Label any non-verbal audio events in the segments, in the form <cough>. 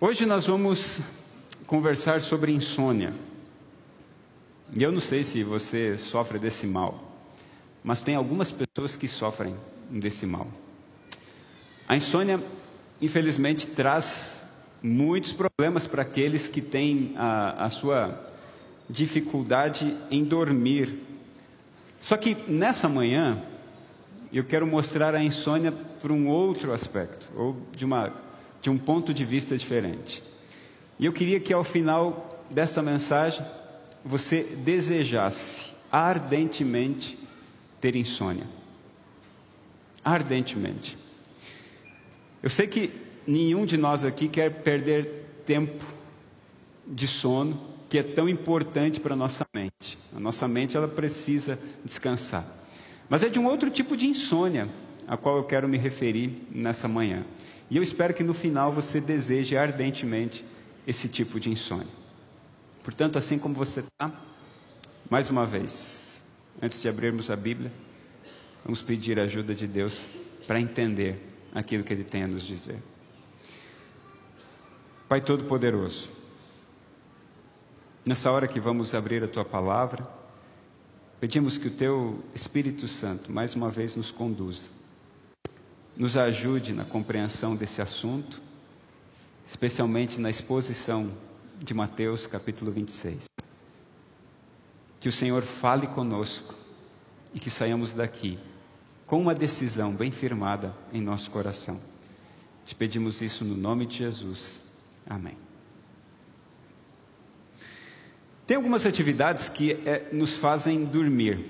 Hoje nós vamos conversar sobre insônia. E eu não sei se você sofre desse mal, mas tem algumas pessoas que sofrem desse mal. A insônia, infelizmente, traz muitos problemas para aqueles que têm a, a sua dificuldade em dormir. Só que nessa manhã, eu quero mostrar a insônia por um outro aspecto, ou de, uma, de um ponto de vista diferente. E eu queria que ao final desta mensagem você desejasse ardentemente ter insônia. Ardentemente. Eu sei que nenhum de nós aqui quer perder tempo de sono, que é tão importante para a nossa mente. A nossa mente ela precisa descansar. Mas é de um outro tipo de insônia a qual eu quero me referir nessa manhã. E eu espero que no final você deseje ardentemente esse tipo de insônia. Portanto, assim como você está, mais uma vez, antes de abrirmos a Bíblia, vamos pedir a ajuda de Deus para entender aquilo que Ele tem a nos dizer. Pai Todo-Poderoso, nessa hora que vamos abrir a Tua palavra, pedimos que o Teu Espírito Santo mais uma vez nos conduza, nos ajude na compreensão desse assunto, especialmente na exposição de Mateus capítulo 26. Que o Senhor fale conosco e que saiamos daqui com uma decisão bem firmada em nosso coração. Te pedimos isso no nome de Jesus. Amém. Tem algumas atividades que é, nos fazem dormir.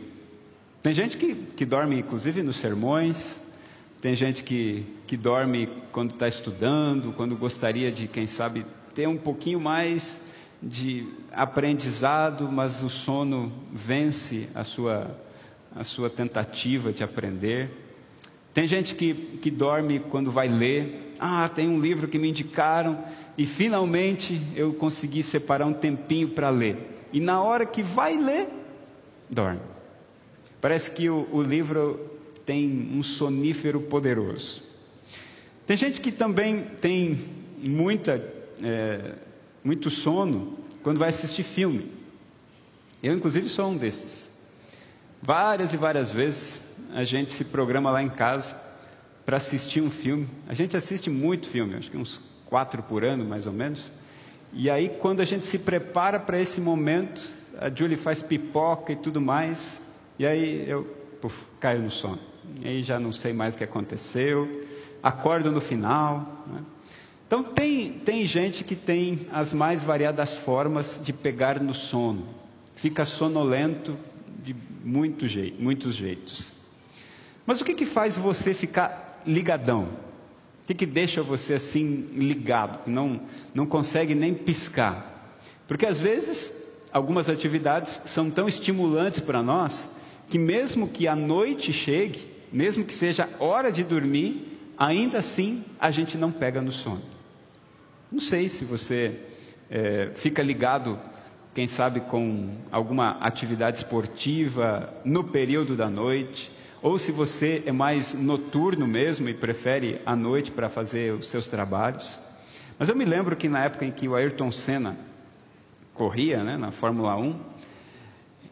Tem gente que, que dorme, inclusive, nos sermões. Tem gente que, que dorme quando está estudando, quando gostaria de, quem sabe, ter um pouquinho mais de aprendizado, mas o sono vence a sua a sua tentativa de aprender. Tem gente que, que dorme quando vai ler. Ah, tem um livro que me indicaram e finalmente eu consegui separar um tempinho para ler. E na hora que vai ler, dorme. Parece que o, o livro tem um sonífero poderoso. Tem gente que também tem muita, é, muito sono quando vai assistir filme. Eu, inclusive, sou um desses. Várias e várias vezes a gente se programa lá em casa para assistir um filme. A gente assiste muito filme, acho que uns quatro por ano mais ou menos. E aí, quando a gente se prepara para esse momento, a Julie faz pipoca e tudo mais, e aí eu puf, caio no sono. E já não sei mais o que aconteceu, acordo no final. Né? Então, tem, tem gente que tem as mais variadas formas de pegar no sono. Fica sonolento de muito jeito, muitos jeitos. Mas o que, que faz você ficar ligadão? O que, que deixa você assim ligado, que não, não consegue nem piscar? Porque às vezes algumas atividades são tão estimulantes para nós que mesmo que a noite chegue, mesmo que seja hora de dormir, ainda assim a gente não pega no sono. Não sei se você é, fica ligado quem sabe com alguma atividade esportiva no período da noite, ou se você é mais noturno mesmo e prefere a noite para fazer os seus trabalhos. Mas eu me lembro que na época em que o Ayrton Senna corria né, na Fórmula 1,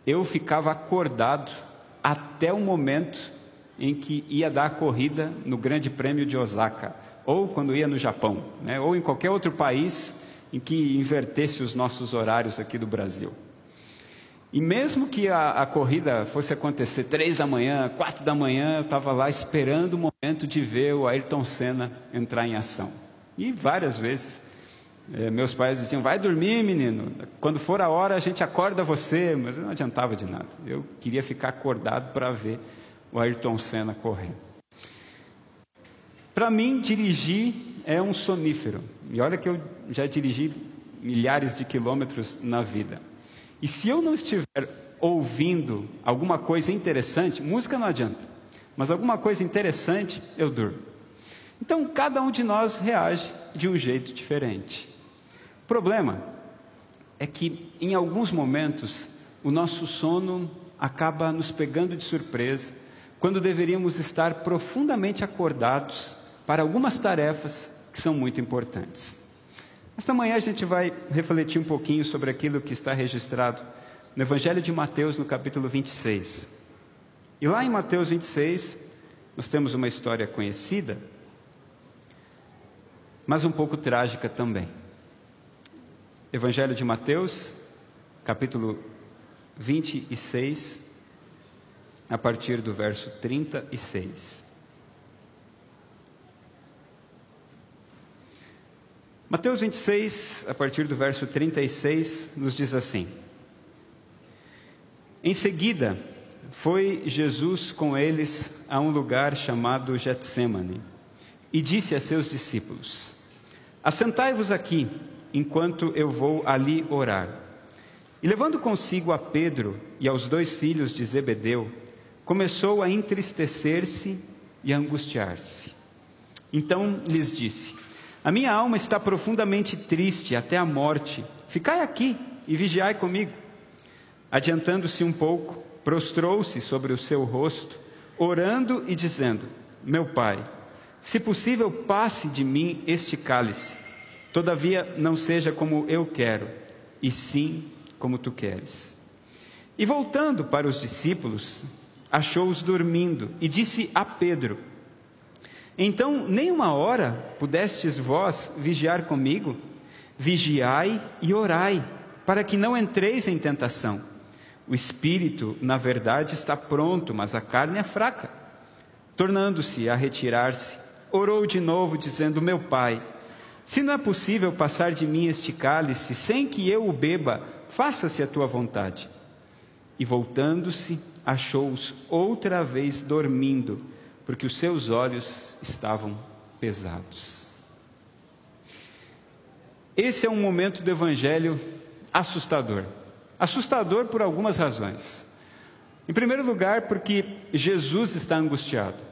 eu ficava acordado até o momento em que ia dar a corrida no Grande Prêmio de Osaka, ou quando ia no Japão, né, ou em qualquer outro país em que invertesse os nossos horários aqui do Brasil. E mesmo que a, a corrida fosse acontecer três da manhã, quatro da manhã, eu estava lá esperando o momento de ver o Ayrton Senna entrar em ação. E várias vezes eh, meus pais diziam: vai dormir, menino. Quando for a hora a gente acorda você. Mas não adiantava de nada. Eu queria ficar acordado para ver o Ayrton Senna correr. Para mim, dirigir é um sonífero. E olha que eu já dirigi milhares de quilômetros na vida. E se eu não estiver ouvindo alguma coisa interessante, música não adianta, mas alguma coisa interessante, eu durmo. Então, cada um de nós reage de um jeito diferente. O problema é que, em alguns momentos, o nosso sono acaba nos pegando de surpresa, quando deveríamos estar profundamente acordados para algumas tarefas que são muito importantes. Esta manhã a gente vai refletir um pouquinho sobre aquilo que está registrado no Evangelho de Mateus, no capítulo 26. E lá em Mateus 26, nós temos uma história conhecida, mas um pouco trágica também. Evangelho de Mateus, capítulo 26, a partir do verso 36. Mateus 26, a partir do verso 36, nos diz assim: Em seguida, foi Jesus com eles a um lugar chamado Getsemane e disse a seus discípulos: Assentai-vos aqui, enquanto eu vou ali orar. E levando consigo a Pedro e aos dois filhos de Zebedeu, começou a entristecer-se e a angustiar-se. Então lhes disse: a minha alma está profundamente triste até a morte. Ficai aqui e vigiai comigo. Adiantando-se um pouco, prostrou-se sobre o seu rosto, orando e dizendo: Meu pai, se possível, passe de mim este cálice. Todavia, não seja como eu quero, e sim como tu queres. E voltando para os discípulos, achou-os dormindo e disse a Pedro: então, nem uma hora pudestes vós vigiar comigo? Vigiai e orai, para que não entreis em tentação. O espírito, na verdade, está pronto, mas a carne é fraca. Tornando-se a retirar-se, orou de novo, dizendo: Meu pai, se não é possível passar de mim este cálice sem que eu o beba, faça-se a tua vontade. E voltando-se, achou-os outra vez dormindo porque os seus olhos estavam pesados. Esse é um momento do Evangelho assustador. Assustador por algumas razões. Em primeiro lugar, porque Jesus está angustiado.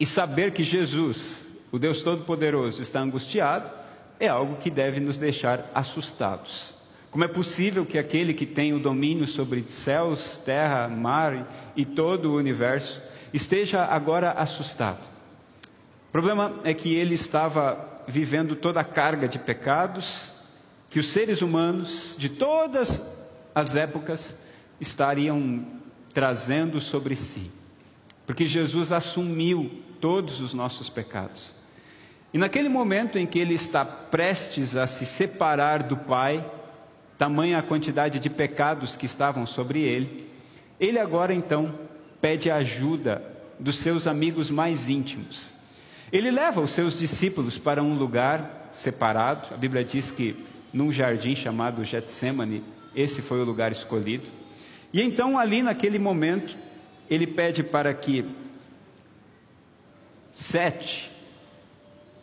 E saber que Jesus, o Deus Todo-Poderoso, está angustiado é algo que deve nos deixar assustados. Como é possível que aquele que tem o domínio sobre céus, terra, mar e todo o universo esteja agora assustado. O problema é que ele estava vivendo toda a carga de pecados que os seres humanos de todas as épocas estariam trazendo sobre si. Porque Jesus assumiu todos os nossos pecados. E naquele momento em que ele está prestes a se separar do Pai, tamanha a quantidade de pecados que estavam sobre ele, ele agora então pede ajuda dos seus amigos mais íntimos. Ele leva os seus discípulos para um lugar separado. A Bíblia diz que num jardim chamado Getsemane, esse foi o lugar escolhido. E então, ali naquele momento, ele pede para que sete,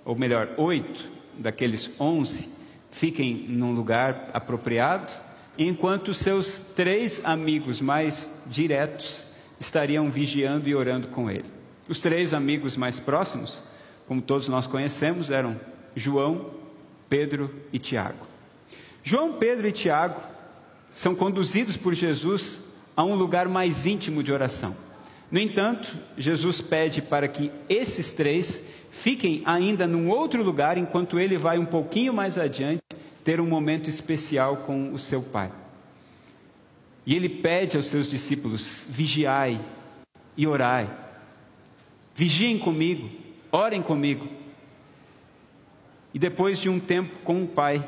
ou melhor, oito daqueles onze, fiquem num lugar apropriado, enquanto seus três amigos mais diretos estariam vigiando e orando com ele. Os três amigos mais próximos, como todos nós conhecemos, eram João, Pedro e Tiago. João, Pedro e Tiago são conduzidos por Jesus a um lugar mais íntimo de oração. No entanto, Jesus pede para que esses três fiquem ainda num outro lugar, enquanto ele vai um pouquinho mais adiante ter um momento especial com o seu Pai. E ele pede aos seus discípulos: vigiai e orai. Vigiem comigo, orem comigo. E depois de um tempo com o Pai,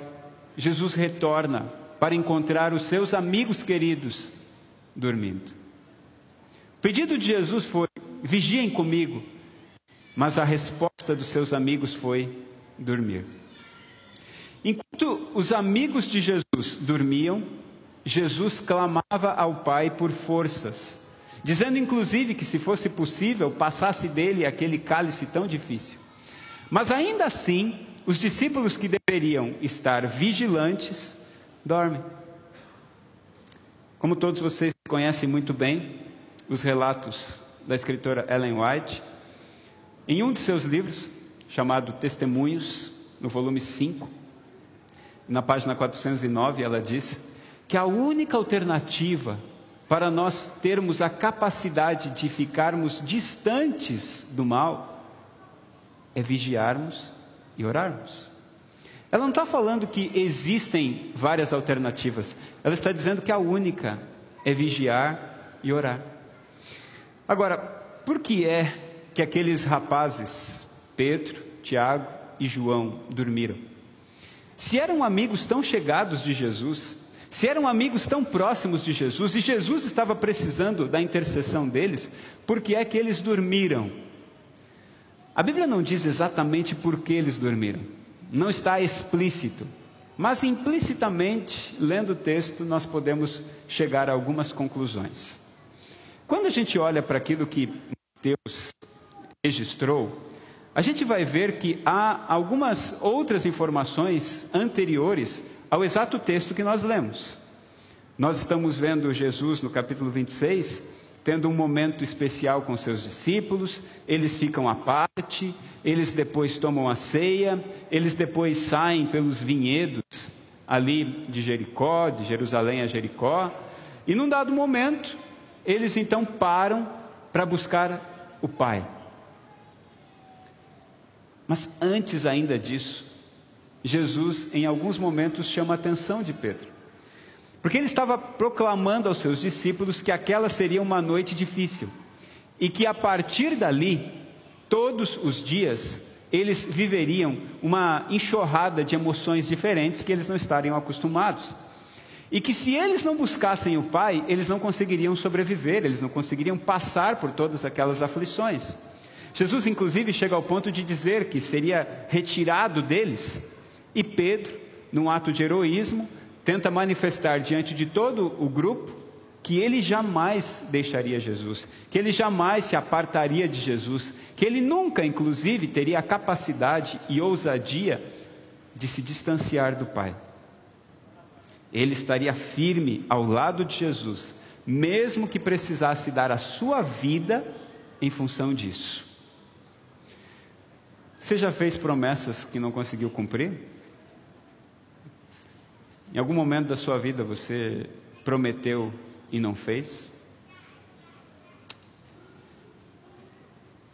Jesus retorna para encontrar os seus amigos queridos dormindo. O pedido de Jesus foi: vigiem comigo, mas a resposta dos seus amigos foi dormir. Enquanto os amigos de Jesus dormiam, Jesus clamava ao Pai por forças, dizendo inclusive que se fosse possível passasse dele aquele cálice tão difícil. Mas ainda assim, os discípulos que deveriam estar vigilantes dormem. Como todos vocês conhecem muito bem os relatos da escritora Ellen White, em um de seus livros, chamado Testemunhos, no volume 5, na página 409, ela diz que a única alternativa para nós termos a capacidade de ficarmos distantes do mal é vigiarmos e orarmos. Ela não está falando que existem várias alternativas. Ela está dizendo que a única é vigiar e orar. Agora, por que é que aqueles rapazes, Pedro, Tiago e João, dormiram? Se eram amigos tão chegados de Jesus, se eram amigos tão próximos de Jesus e Jesus estava precisando da intercessão deles, por que é que eles dormiram? A Bíblia não diz exatamente por que eles dormiram, não está explícito, mas implicitamente, lendo o texto, nós podemos chegar a algumas conclusões. Quando a gente olha para aquilo que Deus registrou, a gente vai ver que há algumas outras informações anteriores ao exato texto que nós lemos. Nós estamos vendo Jesus no capítulo 26, tendo um momento especial com seus discípulos, eles ficam à parte, eles depois tomam a ceia, eles depois saem pelos vinhedos ali de Jericó, de Jerusalém a Jericó, e num dado momento, eles então param para buscar o Pai. Mas antes ainda disso, Jesus, em alguns momentos, chama a atenção de Pedro. Porque ele estava proclamando aos seus discípulos que aquela seria uma noite difícil e que a partir dali, todos os dias, eles viveriam uma enxurrada de emoções diferentes que eles não estariam acostumados. E que se eles não buscassem o Pai, eles não conseguiriam sobreviver, eles não conseguiriam passar por todas aquelas aflições. Jesus, inclusive, chega ao ponto de dizer que seria retirado deles, e Pedro, num ato de heroísmo, tenta manifestar diante de todo o grupo que ele jamais deixaria Jesus, que ele jamais se apartaria de Jesus, que ele nunca, inclusive, teria a capacidade e ousadia de se distanciar do Pai. Ele estaria firme ao lado de Jesus, mesmo que precisasse dar a sua vida em função disso. Você já fez promessas que não conseguiu cumprir? Em algum momento da sua vida você prometeu e não fez?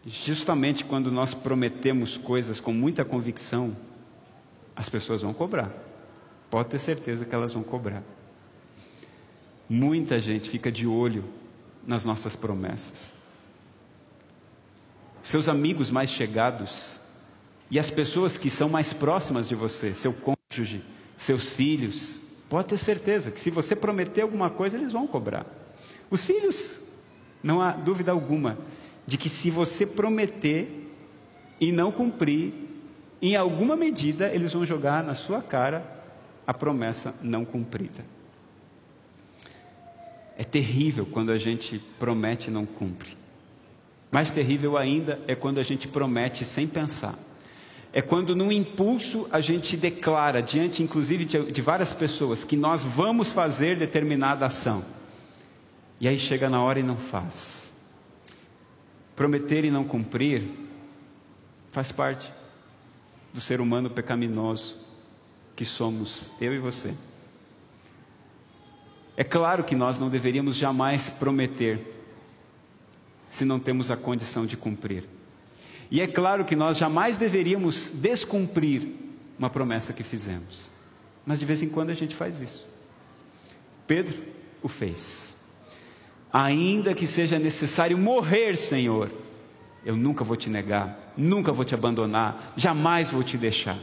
Justamente quando nós prometemos coisas com muita convicção, as pessoas vão cobrar. Pode ter certeza que elas vão cobrar. Muita gente fica de olho nas nossas promessas. Seus amigos mais chegados e as pessoas que são mais próximas de você, seu cônjuge, seus filhos, pode ter certeza que se você prometer alguma coisa, eles vão cobrar. Os filhos, não há dúvida alguma de que se você prometer e não cumprir, em alguma medida eles vão jogar na sua cara a promessa não cumprida. É terrível quando a gente promete e não cumpre. Mais terrível ainda é quando a gente promete sem pensar. É quando, num impulso, a gente declara, diante inclusive de, de várias pessoas, que nós vamos fazer determinada ação. E aí chega na hora e não faz. Prometer e não cumprir faz parte do ser humano pecaminoso que somos eu e você. É claro que nós não deveríamos jamais prometer se não temos a condição de cumprir. E é claro que nós jamais deveríamos descumprir uma promessa que fizemos. Mas de vez em quando a gente faz isso. Pedro o fez. Ainda que seja necessário morrer, Senhor, eu nunca vou te negar, nunca vou te abandonar, jamais vou te deixar.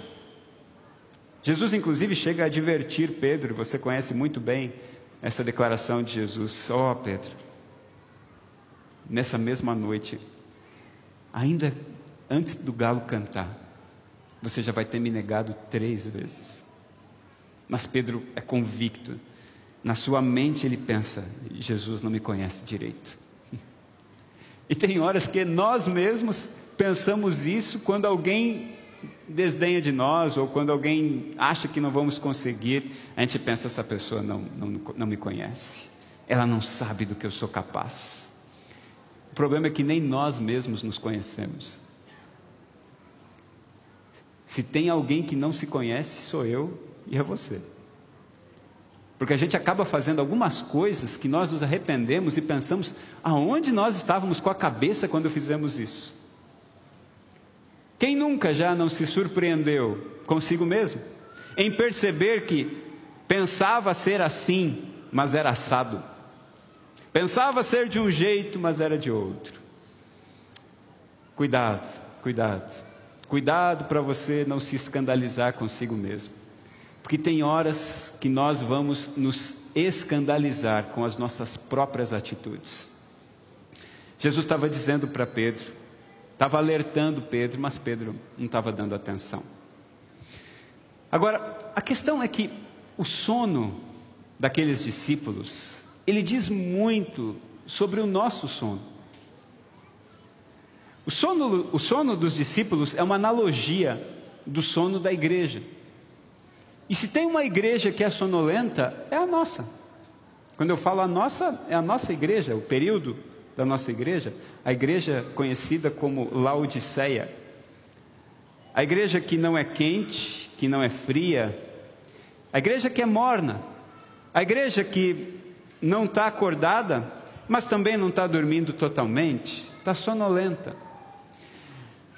Jesus, inclusive, chega a advertir Pedro, você conhece muito bem essa declaração de Jesus: Ó oh, Pedro, nessa mesma noite, ainda antes do galo cantar, você já vai ter me negado três vezes. Mas Pedro é convicto, na sua mente ele pensa: Jesus não me conhece direito. <laughs> E tem horas que nós mesmos pensamos isso quando alguém desdenha de nós, ou quando alguém acha que não vamos conseguir, a gente pensa: essa pessoa não, não, não me conhece, ela não sabe do que eu sou capaz. O problema é que nem nós mesmos nos conhecemos. Se tem alguém que não se conhece, sou eu e é você. Porque a gente acaba fazendo algumas coisas que nós nos arrependemos e pensamos aonde nós estávamos com a cabeça quando fizemos isso. Quem nunca já não se surpreendeu consigo mesmo? em perceber que pensava ser assim, mas era assado. Pensava ser de um jeito, mas era de outro. Cuidado, cuidado. Cuidado para você não se escandalizar consigo mesmo. Porque tem horas que nós vamos nos escandalizar com as nossas próprias atitudes. Jesus estava dizendo para Pedro, estava alertando Pedro, mas Pedro não estava dando atenção. Agora, a questão é que o sono daqueles discípulos, ele diz muito sobre o nosso sono. O sono, o sono dos discípulos é uma analogia do sono da igreja. E se tem uma igreja que é sonolenta, é a nossa. Quando eu falo a nossa, é a nossa igreja, o período da nossa igreja, a igreja conhecida como Laodiceia. A igreja que não é quente, que não é fria, a igreja que é morna, a igreja que não está acordada, mas também não está dormindo totalmente, está sonolenta.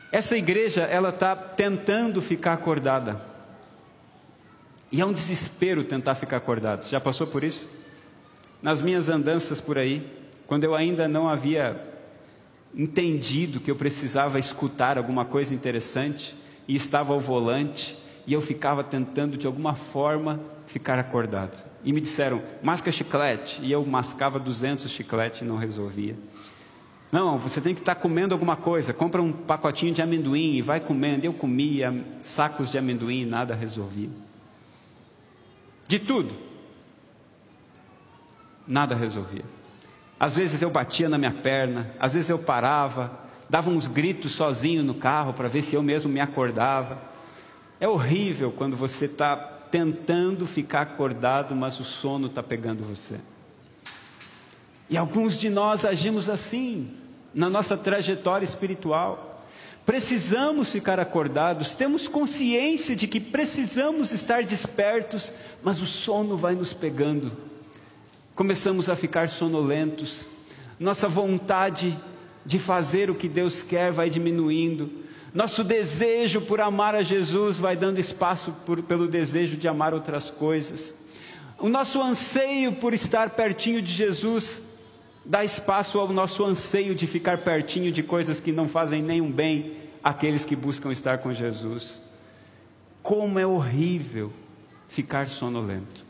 Essa igreja, ela está tentando ficar acordada. E é um desespero tentar ficar acordado. Já passou por isso? Nas minhas andanças por aí, quando eu ainda não havia entendido que eu precisava escutar alguma coisa interessante e estava ao volante e eu ficava tentando de alguma forma ficar acordado. E me disseram, masca chiclete, e eu mascava 200 chicletes e não resolvia. Não, você tem que estar comendo alguma coisa, compra um pacotinho de amendoim e vai comendo. Eu comia sacos de amendoim e nada resolvia. De tudo. Nada resolvia. Às vezes eu batia na minha perna, às vezes eu parava, dava uns gritos sozinho no carro para ver se eu mesmo me acordava. É horrível quando você está tentando ficar acordado, mas o sono está pegando você. E alguns de nós agimos assim, na nossa trajetória espiritual. Precisamos ficar acordados, temos consciência de que precisamos estar despertos, mas o sono vai nos pegando. Começamos a ficar sonolentos, nossa vontade de fazer o que Deus quer vai diminuindo, nosso desejo por amar a Jesus vai dando espaço por, pelo desejo de amar outras coisas. O nosso anseio por estar pertinho de Jesus dá espaço ao nosso anseio de ficar pertinho de coisas que não fazem nenhum bem àqueles que buscam estar com Jesus. Como é horrível ficar sonolento.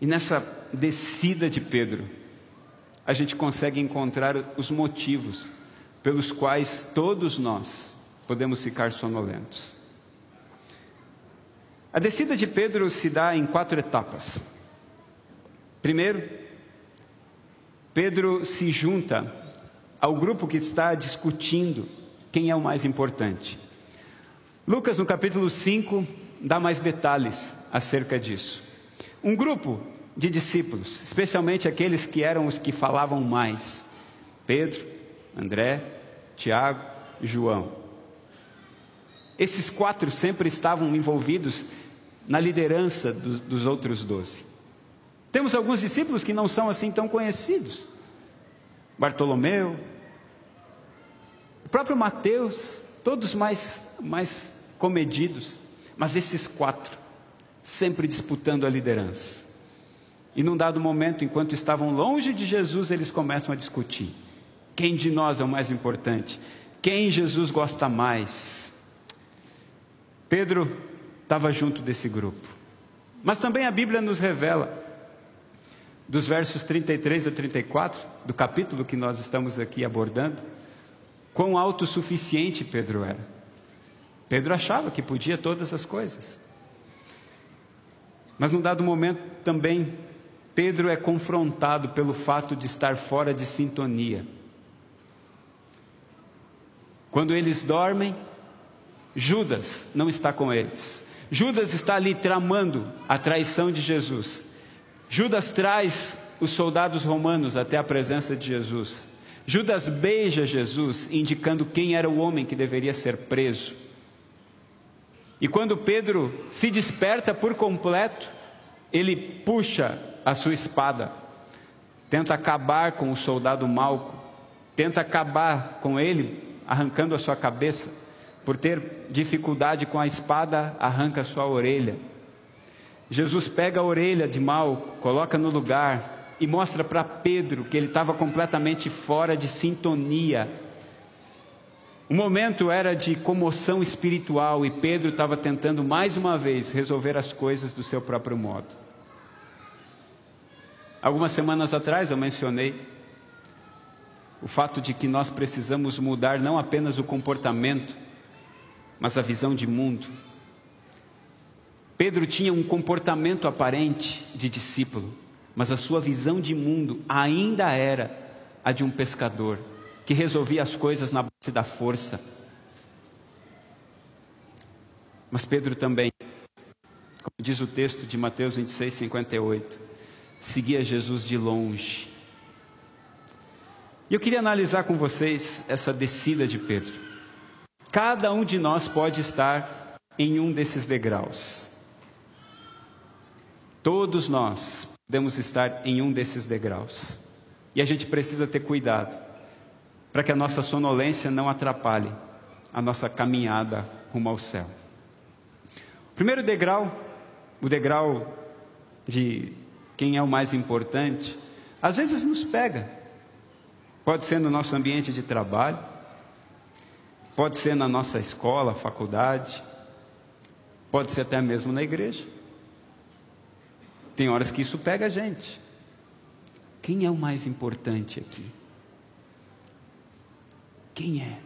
E nessa descida de Pedro, a gente consegue encontrar os motivos pelos quais todos nós podemos ficar sonolentos. A descida de Pedro se dá em quatro etapas. Primeiro, Pedro se junta ao grupo que está discutindo quem é o mais importante. Lucas, no capítulo 5, dá mais detalhes acerca disso. Um grupo de discípulos, especialmente aqueles que eram os que falavam mais: Pedro, André, Tiago e João. Esses quatro sempre estavam envolvidos na liderança dos, dos outros doze. Temos alguns discípulos que não são assim tão conhecidos. Bartolomeu, o próprio Mateus, todos mais, mais comedidos, mas esses quatro, sempre disputando a liderança. E num dado momento, enquanto estavam longe de Jesus, eles começam a discutir. Quem de nós é o mais importante? Quem Jesus gosta mais? Pedro estava junto desse grupo. Mas também a Bíblia nos revela, dos versos 33 a 34, do capítulo que nós estamos aqui abordando, quão autossuficiente Pedro era. Pedro achava que podia todas as coisas. Mas num dado momento também, Pedro é confrontado pelo fato de estar fora de sintonia. Quando eles dormem, Judas não está com eles. Judas está ali tramando a traição de Jesus. Judas traz os soldados romanos até a presença de Jesus. Judas beija Jesus, indicando quem era o homem que deveria ser preso. E quando Pedro se desperta por completo, ele puxa a sua espada, tenta acabar com o soldado Malco, tenta acabar com ele arrancando a sua cabeça, por ter dificuldade com a espada, arranca sua orelha. Jesus pega a orelha de mal, coloca no lugar e mostra para Pedro que ele estava completamente fora de sintonia. O momento era de comoção espiritual e Pedro estava tentando mais uma vez resolver as coisas do seu próprio modo. Algumas semanas atrás eu mencionei o fato de que nós precisamos mudar não apenas o comportamento, mas a visão de mundo. Pedro tinha um comportamento aparente de discípulo, mas a sua visão de mundo ainda era a de um pescador que resolvia as coisas na base da força. Mas Pedro também, como diz o texto de Mateus 26, 58, seguia Jesus de longe. E eu queria analisar com vocês essa descida de Pedro. Cada um de nós pode estar em um desses degraus. Todos nós podemos estar em um desses degraus. E a gente precisa ter cuidado para que a nossa sonolência não atrapalhe a nossa caminhada rumo ao céu. O primeiro degrau, o degrau de quem é o mais importante, às vezes nos pega. Pode ser no nosso ambiente de trabalho, pode ser na nossa escola, faculdade, pode ser até mesmo na igreja. Tem horas que isso pega a gente. Quem é o mais importante aqui? Quem é?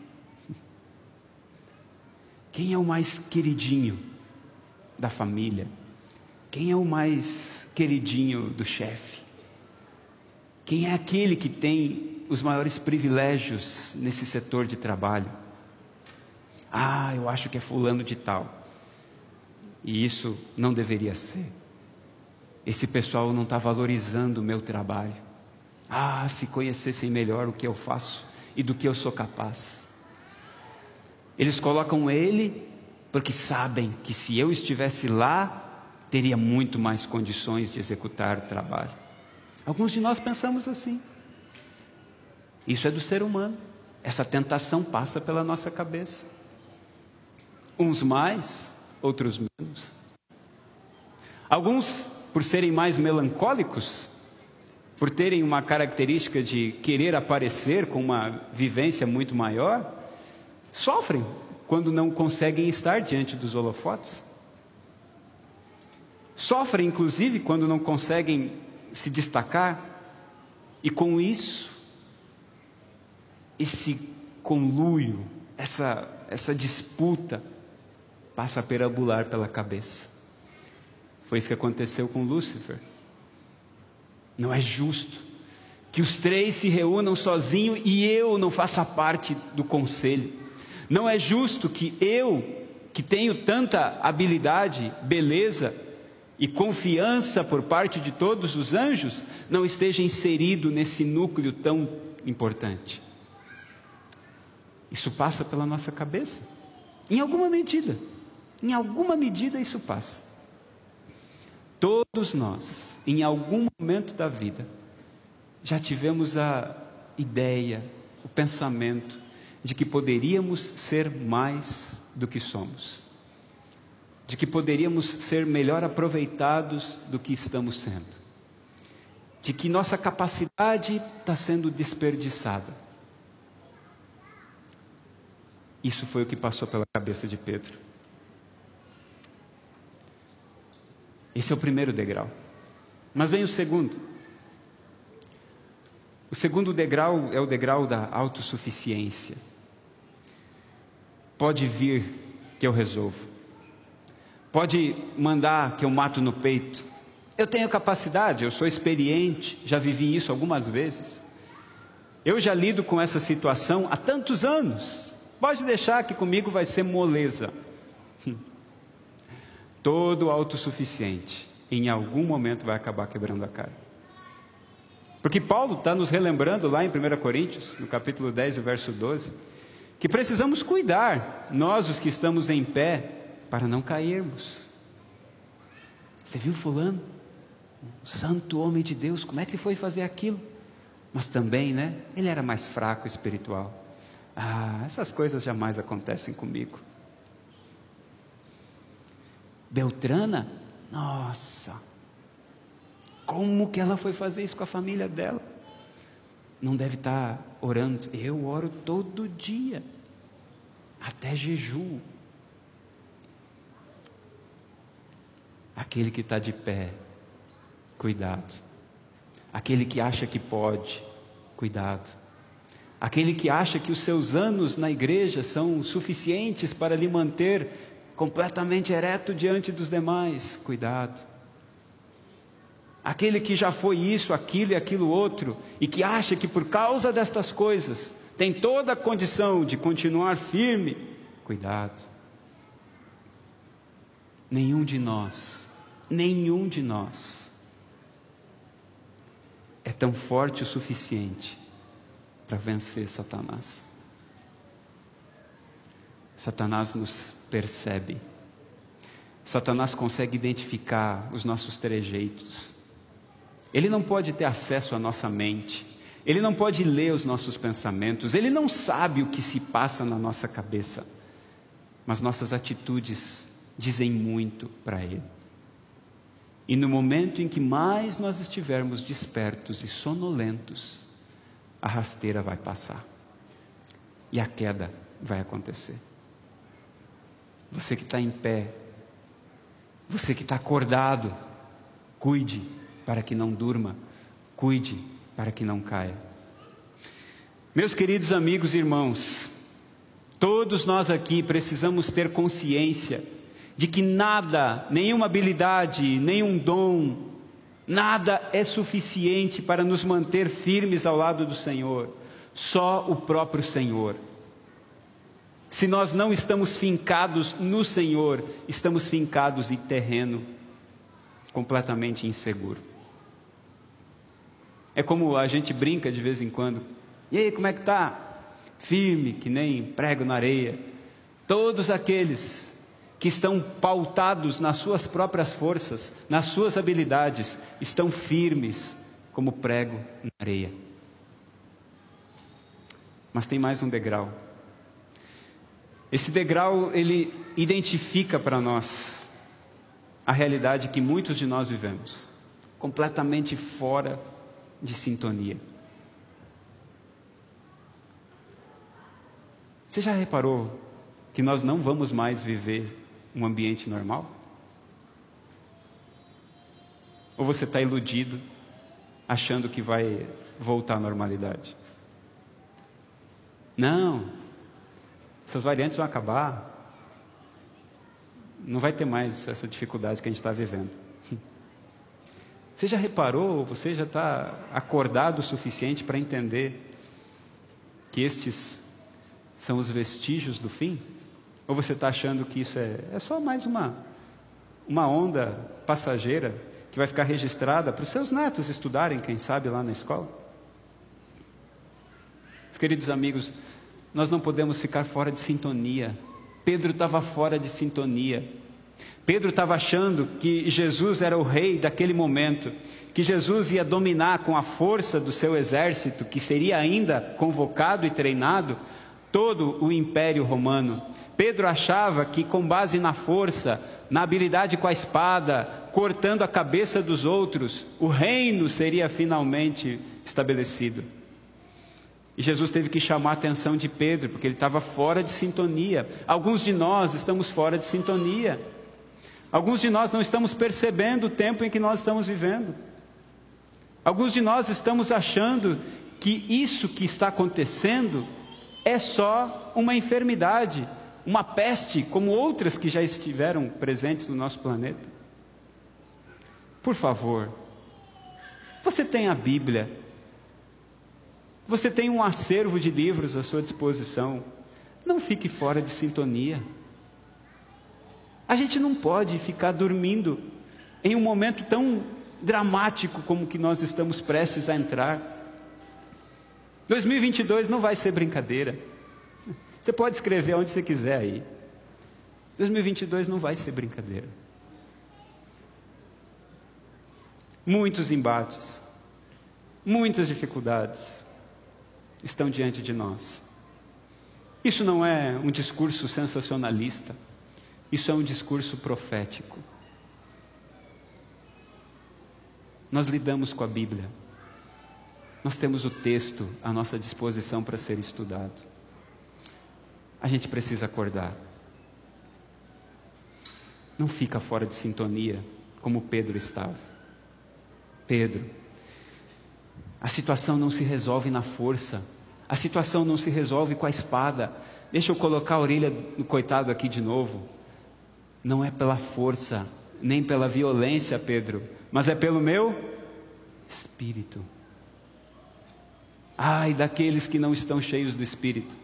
Quem é o mais queridinho da família? Quem é o mais queridinho do chefe? Quem é aquele que tem os maiores privilégios nesse setor de trabalho? Ah, eu acho que é fulano de tal. E isso não deveria ser. Esse pessoal não está valorizando o meu trabalho. Ah, se conhecessem melhor o que eu faço e do que eu sou capaz. Eles colocam ele porque sabem que se eu estivesse lá, teria muito mais condições de executar o trabalho. Alguns de nós pensamos assim. Isso é do ser humano. Essa tentação passa pela nossa cabeça. Uns mais, outros menos. Alguns por serem mais melancólicos, por terem uma característica de querer aparecer com uma vivência muito maior, sofrem quando não conseguem estar diante dos holofotes. Sofrem, inclusive, quando não conseguem se destacar, e com isso, esse conluio, essa, essa disputa, passa a perambular pela cabeça. Foi isso que aconteceu com Lúcifer. Não é justo que os três se reúnam sozinhos e eu não faça parte do conselho. Não é justo que eu, que tenho tanta habilidade, beleza e confiança por parte de todos os anjos, não esteja inserido nesse núcleo tão importante. Isso passa pela nossa cabeça? Em alguma medida. Em alguma medida isso passa. Todos nós, em algum momento da vida, já tivemos a ideia, o pensamento de que poderíamos ser mais do que somos, de que poderíamos ser melhor aproveitados do que estamos sendo, de que nossa capacidade está sendo desperdiçada. Isso foi o que passou pela cabeça de Pedro. Esse é o primeiro degrau. Mas vem o segundo. O segundo degrau é o degrau da autossuficiência. Pode vir que eu resolvo. Pode mandar que eu mato no peito. Eu tenho capacidade, eu sou experiente, já vivi isso algumas vezes. Eu já lido com essa situação há tantos anos. Pode deixar que comigo vai ser moleza. Todo autossuficiente, em algum momento vai acabar quebrando a cara. Porque Paulo está nos relembrando lá em 1 Coríntios, no capítulo 10, verso 12, que precisamos cuidar, nós os que estamos em pé, para não cairmos. Você viu Fulano? Um santo homem de Deus, como é que foi fazer aquilo? Mas também, né? Ele era mais fraco espiritual. Ah, essas coisas jamais acontecem comigo. Beltrana, nossa, como que ela foi fazer isso com a família dela? Não deve estar orando. Eu oro todo dia, até jejum. Aquele que está de pé, cuidado. Aquele que acha que pode, cuidado. Aquele que acha que os seus anos na igreja são suficientes para lhe manter completamente ereto diante dos demais, cuidado. Aquele que já foi isso, aquilo e aquilo outro, e que acha que por causa destas coisas tem toda a condição de continuar firme, cuidado. Nenhum de nós, nenhum de nós é tão forte o suficiente para vencer Satanás. Satanás nos percebe. Satanás consegue identificar os nossos trejeitos. Ele não pode ter acesso à nossa mente. Ele não pode ler os nossos pensamentos. Ele não sabe o que se passa na nossa cabeça. Mas nossas atitudes dizem muito para ele. E no momento em que mais nós estivermos despertos e sonolentos, a rasteira vai passar. E a queda vai acontecer. Você que está em pé, você que está acordado, cuide para que não durma, cuide para que não caia. Meus queridos amigos e irmãos, todos nós aqui precisamos ter consciência de que nada, nenhuma habilidade, nenhum dom, nada é suficiente para nos manter firmes ao lado do Senhor, só o próprio Senhor. Se nós não estamos fincados no Senhor, estamos fincados em terreno completamente inseguro. É como a gente brinca de vez em quando. E aí, como é que tá? Firme, que nem prego na areia. Todos aqueles que estão pautados nas suas próprias forças, nas suas habilidades, estão firmes como prego na areia. Mas tem mais um degrau. Esse degrau ele identifica para nós a realidade que muitos de nós vivemos, completamente fora de sintonia. Você já reparou que nós não vamos mais viver um ambiente normal? Ou você está iludido, achando que vai voltar à normalidade? Não, essas variantes vão acabar. Não vai ter mais essa dificuldade que a gente está vivendo. <laughs> Você já reparou, você já está acordado o suficiente para entender que estes são os vestígios do fim? Ou você está achando que isso é, é só mais uma, uma onda passageira que vai ficar registrada para os seus netos estudarem, quem sabe, lá na escola? Queridos amigos, nós não podemos ficar fora de sintonia. Pedro estava fora de sintonia. Pedro estava achando que Jesus era o rei daquele momento, que Jesus ia dominar com a força do seu exército, que seria ainda convocado e treinado, todo o império romano. Pedro achava que, com base na força, na habilidade com a espada, cortando a cabeça dos outros, o reino seria finalmente estabelecido. E Jesus teve que chamar a atenção de Pedro, porque ele estava fora de sintonia. Alguns de nós estamos fora de sintonia. Alguns de nós não estamos percebendo o tempo em que nós estamos vivendo. Alguns de nós estamos achando que isso que está acontecendo é só uma enfermidade, uma peste, como outras que já estiveram presentes no nosso planeta. Por favor, você tem a Bíblia, você tem um acervo de livros à sua disposição, não fique fora de sintonia. A gente não pode ficar dormindo em um momento tão dramático como que nós estamos prestes a entrar. 2022 não vai ser brincadeira. Você pode escrever onde você quiser aí. 2022 não vai ser brincadeira. Muitos embates, muitas dificuldades estão diante de nós. Isso não é um discurso sensacionalista, isso é um discurso profético. Nós lidamos com a Bíblia, nós temos o texto à nossa disposição para ser estudado. A gente precisa acordar. Não fica fora de sintonia como Pedro estava. Pedro, a situação não se resolve na força, a situação não se resolve com a espada. Deixa eu colocar a orelha do coitado aqui de novo. Não é pela força, nem pela violência, Pedro, mas é pelo meu espírito. Ai daqueles que não estão cheios do espírito.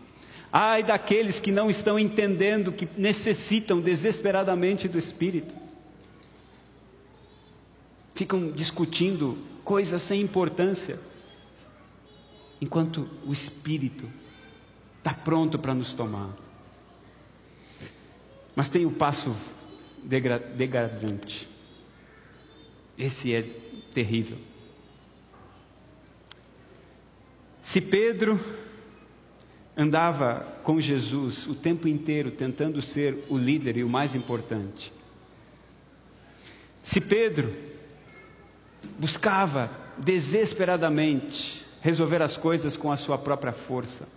Ai daqueles que não estão entendendo que necessitam desesperadamente do espírito. Ficam discutindo coisas sem importância enquanto o Espírito está pronto para nos tomar. Mas tem o passo degradante. Esse é terrível. Se Pedro andava com Jesus o tempo inteiro tentando ser o líder e o mais importante, se Pedro buscava desesperadamente resolver as coisas com a sua própria força.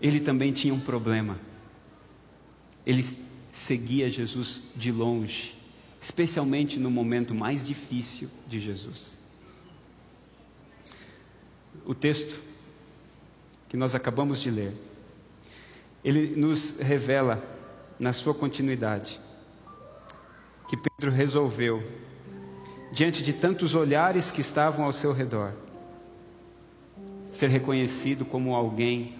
Ele também tinha um problema. Ele seguia Jesus de longe, especialmente no momento mais difícil de Jesus. O texto que nós acabamos de ler, ele nos revela, na sua continuidade, que Pedro resolveu diante de tantos olhares que estavam ao seu redor. Ser reconhecido como alguém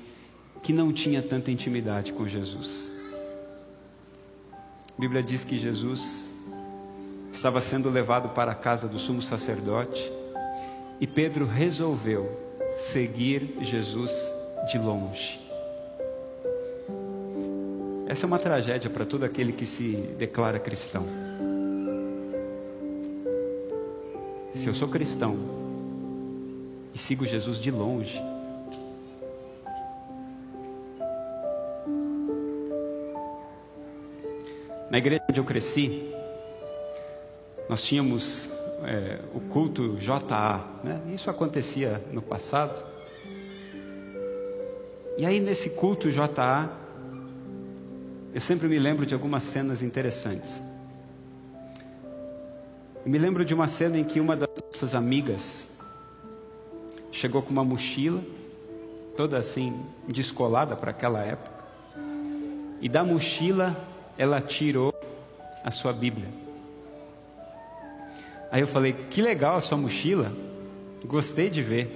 que não tinha tanta intimidade com Jesus. A Bíblia diz que Jesus estava sendo levado para a casa do sumo sacerdote e Pedro resolveu seguir Jesus de longe. Essa é uma tragédia para todo aquele que se declara cristão. Se eu sou cristão e sigo Jesus de longe, na igreja onde eu cresci, nós tínhamos é, o culto JA, né? isso acontecia no passado. E aí nesse culto JA, eu sempre me lembro de algumas cenas interessantes. Eu me lembro de uma cena em que uma das nossas amigas chegou com uma mochila, toda assim, descolada para aquela época, e da mochila ela tirou a sua Bíblia. Aí eu falei: Que legal a sua mochila, gostei de ver.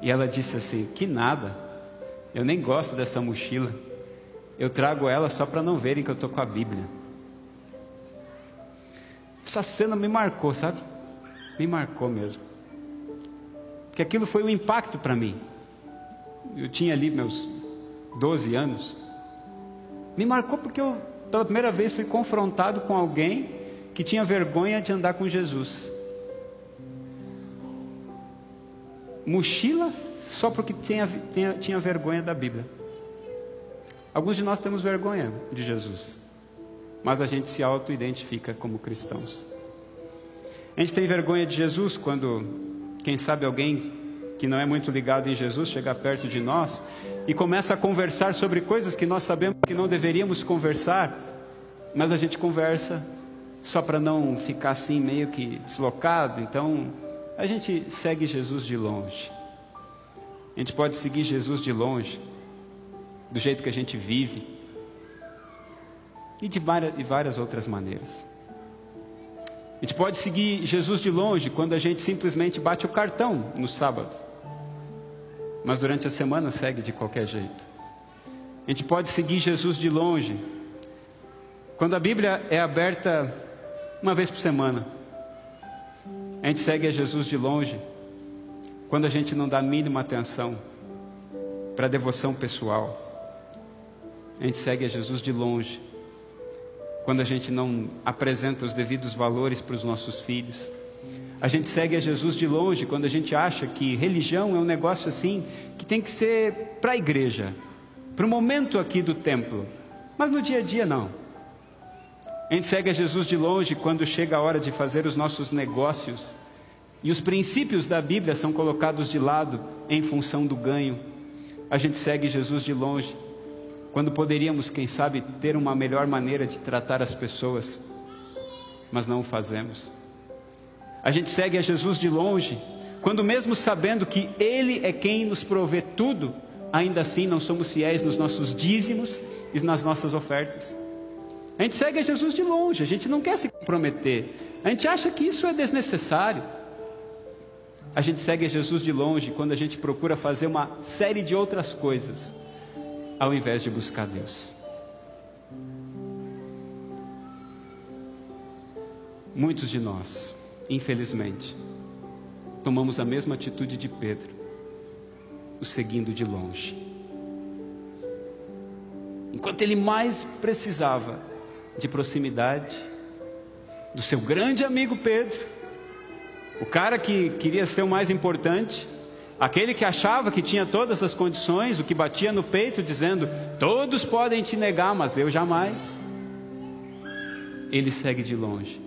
E ela disse assim: Que nada, eu nem gosto dessa mochila, eu trago ela só para não verem que eu estou com a Bíblia. Essa cena me marcou, sabe? Me marcou mesmo. Porque aquilo foi um impacto para mim. Eu tinha ali meus 12 anos. Me marcou porque eu, pela primeira vez, fui confrontado com alguém que tinha vergonha de andar com Jesus. Mochila só porque tinha, tinha, tinha vergonha da Bíblia. Alguns de nós temos vergonha de Jesus mas a gente se auto-identifica como cristãos. A gente tem vergonha de Jesus quando, quem sabe, alguém que não é muito ligado em Jesus chega perto de nós e começa a conversar sobre coisas que nós sabemos que não deveríamos conversar, mas a gente conversa só para não ficar assim meio que deslocado. Então, a gente segue Jesus de longe. A gente pode seguir Jesus de longe, do jeito que a gente vive, e de várias, de várias outras maneiras. A gente pode seguir Jesus de longe quando a gente simplesmente bate o cartão no sábado, mas durante a semana segue de qualquer jeito. A gente pode seguir Jesus de longe quando a Bíblia é aberta uma vez por semana. A gente segue a Jesus de longe quando a gente não dá a mínima atenção para a devoção pessoal. A gente segue a Jesus de longe quando a gente não apresenta os devidos valores para os nossos filhos. A gente segue a Jesus de longe quando a gente acha que religião é um negócio assim que tem que ser para a igreja, para o momento aqui do templo, mas no dia a dia não. A gente segue a Jesus de longe quando chega a hora de fazer os nossos negócios e os princípios da Bíblia são colocados de lado em função do ganho. A gente segue Jesus de longe quando poderíamos, quem sabe, ter uma melhor maneira de tratar as pessoas, mas não o fazemos. A gente segue a Jesus de longe, quando, mesmo sabendo que Ele é quem nos provê tudo, ainda assim não somos fiéis nos nossos dízimos e nas nossas ofertas. A gente segue a Jesus de longe, a gente não quer se comprometer, a gente acha que isso é desnecessário. A gente segue a Jesus de longe quando a gente procura fazer uma série de outras coisas ao invés de buscar Deus. Muitos de nós, infelizmente, tomamos a mesma atitude de Pedro, o seguindo de longe. Enquanto ele mais precisava de proximidade do seu grande amigo Pedro, o cara que queria ser o mais importante, Aquele que achava que tinha todas as condições, o que batia no peito dizendo: Todos podem te negar, mas eu jamais. Ele segue de longe.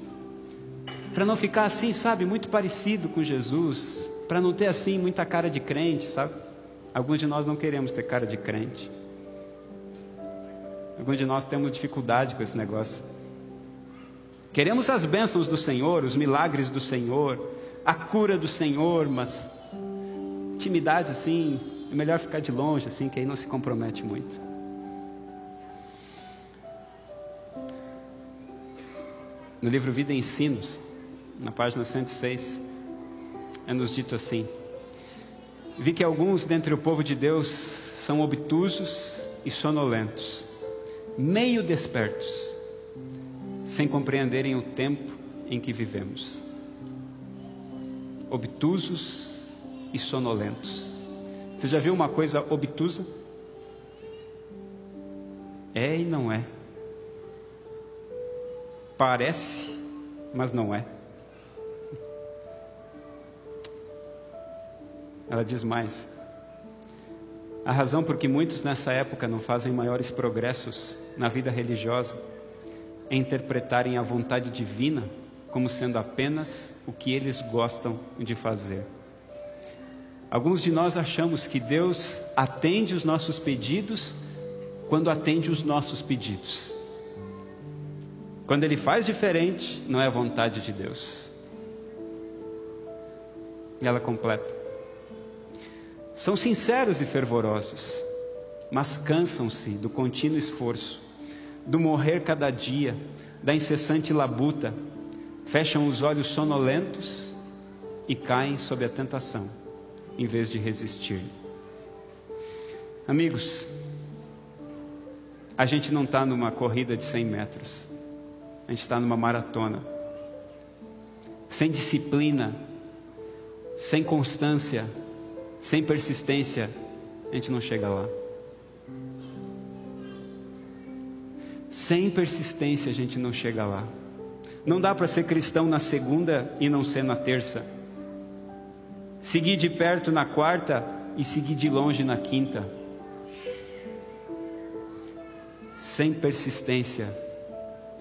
Para não ficar assim, sabe, muito parecido com Jesus, para não ter assim muita cara de crente, sabe? Alguns de nós não queremos ter cara de crente. Alguns de nós temos dificuldade com esse negócio. Queremos as bênçãos do Senhor, os milagres do Senhor, a cura do Senhor, mas intimidade assim, é melhor ficar de longe, assim, que aí não se compromete muito. No livro Vida e Ensinos, na página 106, é nos dito assim: Vi que alguns dentre o povo de Deus são obtusos e sonolentos, meio despertos, sem compreenderem o tempo em que vivemos. Obtusos e sonolentos. Você já viu uma coisa obtusa? É e não é. Parece, mas não é. Ela diz mais. A razão por que muitos nessa época não fazem maiores progressos na vida religiosa é interpretarem a vontade divina como sendo apenas o que eles gostam de fazer. Alguns de nós achamos que Deus atende os nossos pedidos quando atende os nossos pedidos. Quando Ele faz diferente, não é a vontade de Deus. E ela completa. São sinceros e fervorosos, mas cansam-se do contínuo esforço, do morrer cada dia, da incessante labuta, fecham os olhos sonolentos e caem sob a tentação em vez de resistir. Amigos, a gente não está numa corrida de 100 metros, a gente está numa maratona. Sem disciplina, sem constância, sem persistência, a gente não chega lá. Sem persistência a gente não chega lá. Não dá para ser cristão na segunda e não ser na terça. Seguir de perto na quarta e seguir de longe na quinta. Sem persistência,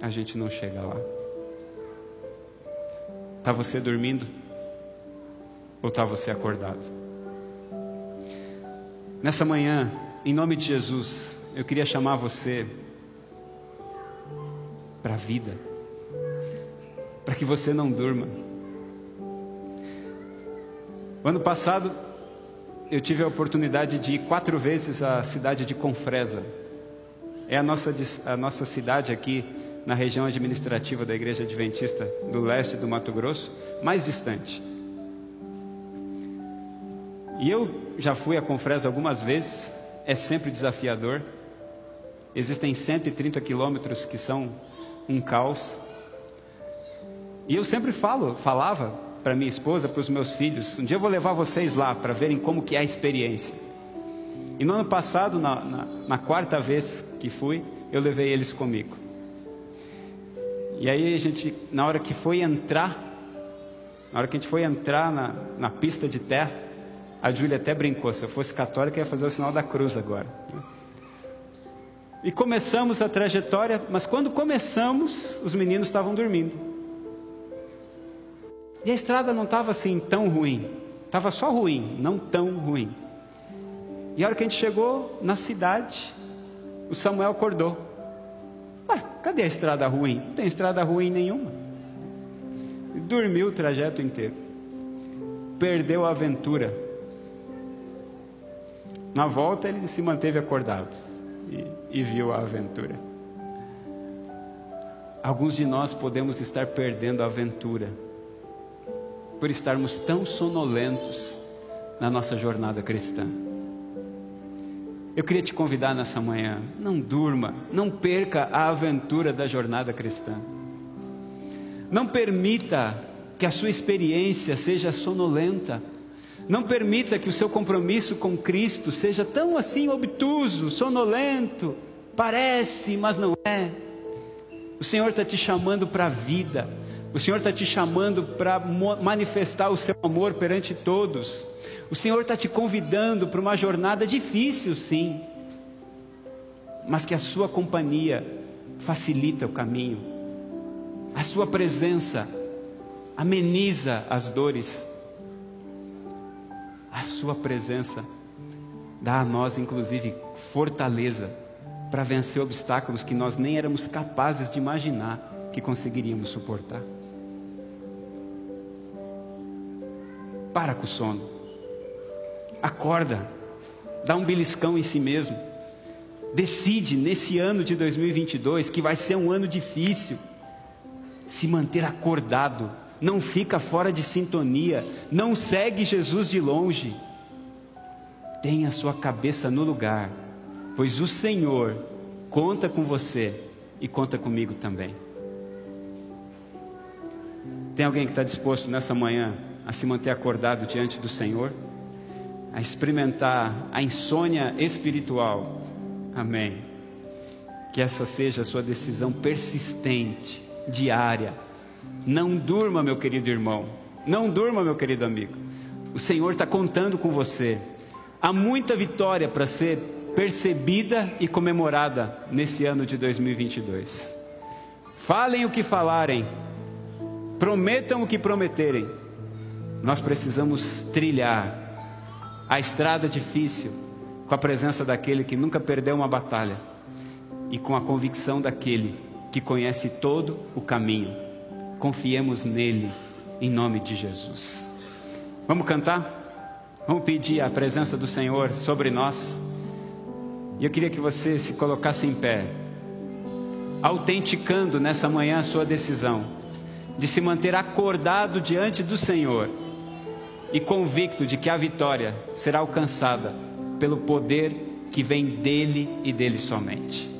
a gente não chega lá. Está você dormindo? Ou está você acordado? Nessa manhã, em nome de Jesus, eu queria chamar você para a vida, para que você não durma o ano passado, eu tive a oportunidade de ir quatro vezes à cidade de Confresa. É a nossa, a nossa cidade aqui na região administrativa da Igreja Adventista do leste do Mato Grosso, mais distante. E eu já fui a Confresa algumas vezes, é sempre desafiador. Existem 130 quilômetros que são um caos. E eu sempre falo, falava para minha esposa, para os meus filhos. Um dia eu vou levar vocês lá para verem como que é a experiência. E no ano passado, na, na, na quarta vez que fui, eu levei eles comigo. E aí a gente, na hora que foi entrar, Na hora que a gente foi entrar na, na pista de terra, a Júlia até brincou: se eu fosse católica, ia fazer o sinal da cruz agora. E começamos a trajetória, mas quando começamos, os meninos estavam dormindo. E a estrada não estava assim tão ruim, estava só ruim, não tão ruim. E a hora que a gente chegou na cidade, o Samuel acordou. Ué, cadê a estrada ruim? Não tem estrada ruim nenhuma. E dormiu o trajeto inteiro. Perdeu a aventura. Na volta ele se manteve acordado e, e viu a aventura. Alguns de nós podemos estar perdendo a aventura por estarmos tão sonolentos na nossa jornada cristã. Eu queria te convidar nessa manhã, não durma, não perca a aventura da jornada cristã. Não permita que a sua experiência seja sonolenta. Não permita que o seu compromisso com Cristo seja tão assim obtuso, sonolento. Parece, mas não é. O Senhor está te chamando para a vida. O Senhor está te chamando para manifestar o seu amor perante todos. O Senhor está te convidando para uma jornada difícil, sim, mas que a sua companhia facilita o caminho, a sua presença ameniza as dores, a sua presença dá a nós, inclusive, fortaleza para vencer obstáculos que nós nem éramos capazes de imaginar que conseguiríamos suportar. Para com o sono. Acorda, dá um beliscão em si mesmo. Decide nesse ano de 2022, que vai ser um ano difícil, se manter acordado, não fica fora de sintonia, não segue Jesus de longe. Tenha sua cabeça no lugar, pois o Senhor conta com você e conta comigo também. Tem alguém que está disposto nessa manhã a se manter acordado diante do Senhor? a experimentar a insônia espiritual. Amém. Que essa seja a sua decisão persistente, diária. Não durma, meu querido irmão. Não durma, meu querido amigo. O Senhor está contando com você. Há muita vitória para ser percebida e comemorada nesse ano de 2022. Falem o que falarem, prometam o que prometerem. Nós precisamos trilhar a estrada difícil, com a presença daquele que nunca perdeu uma batalha e com a convicção daquele que conhece todo o caminho. Confiemos nele, em nome de Jesus. Vamos cantar? Vamos pedir a presença do Senhor sobre nós. E eu queria que você se colocasse em pé, autenticando nessa manhã a sua decisão de se manter acordado diante do Senhor e convicto de que a vitória será alcançada pelo poder que vem dele e dele somente.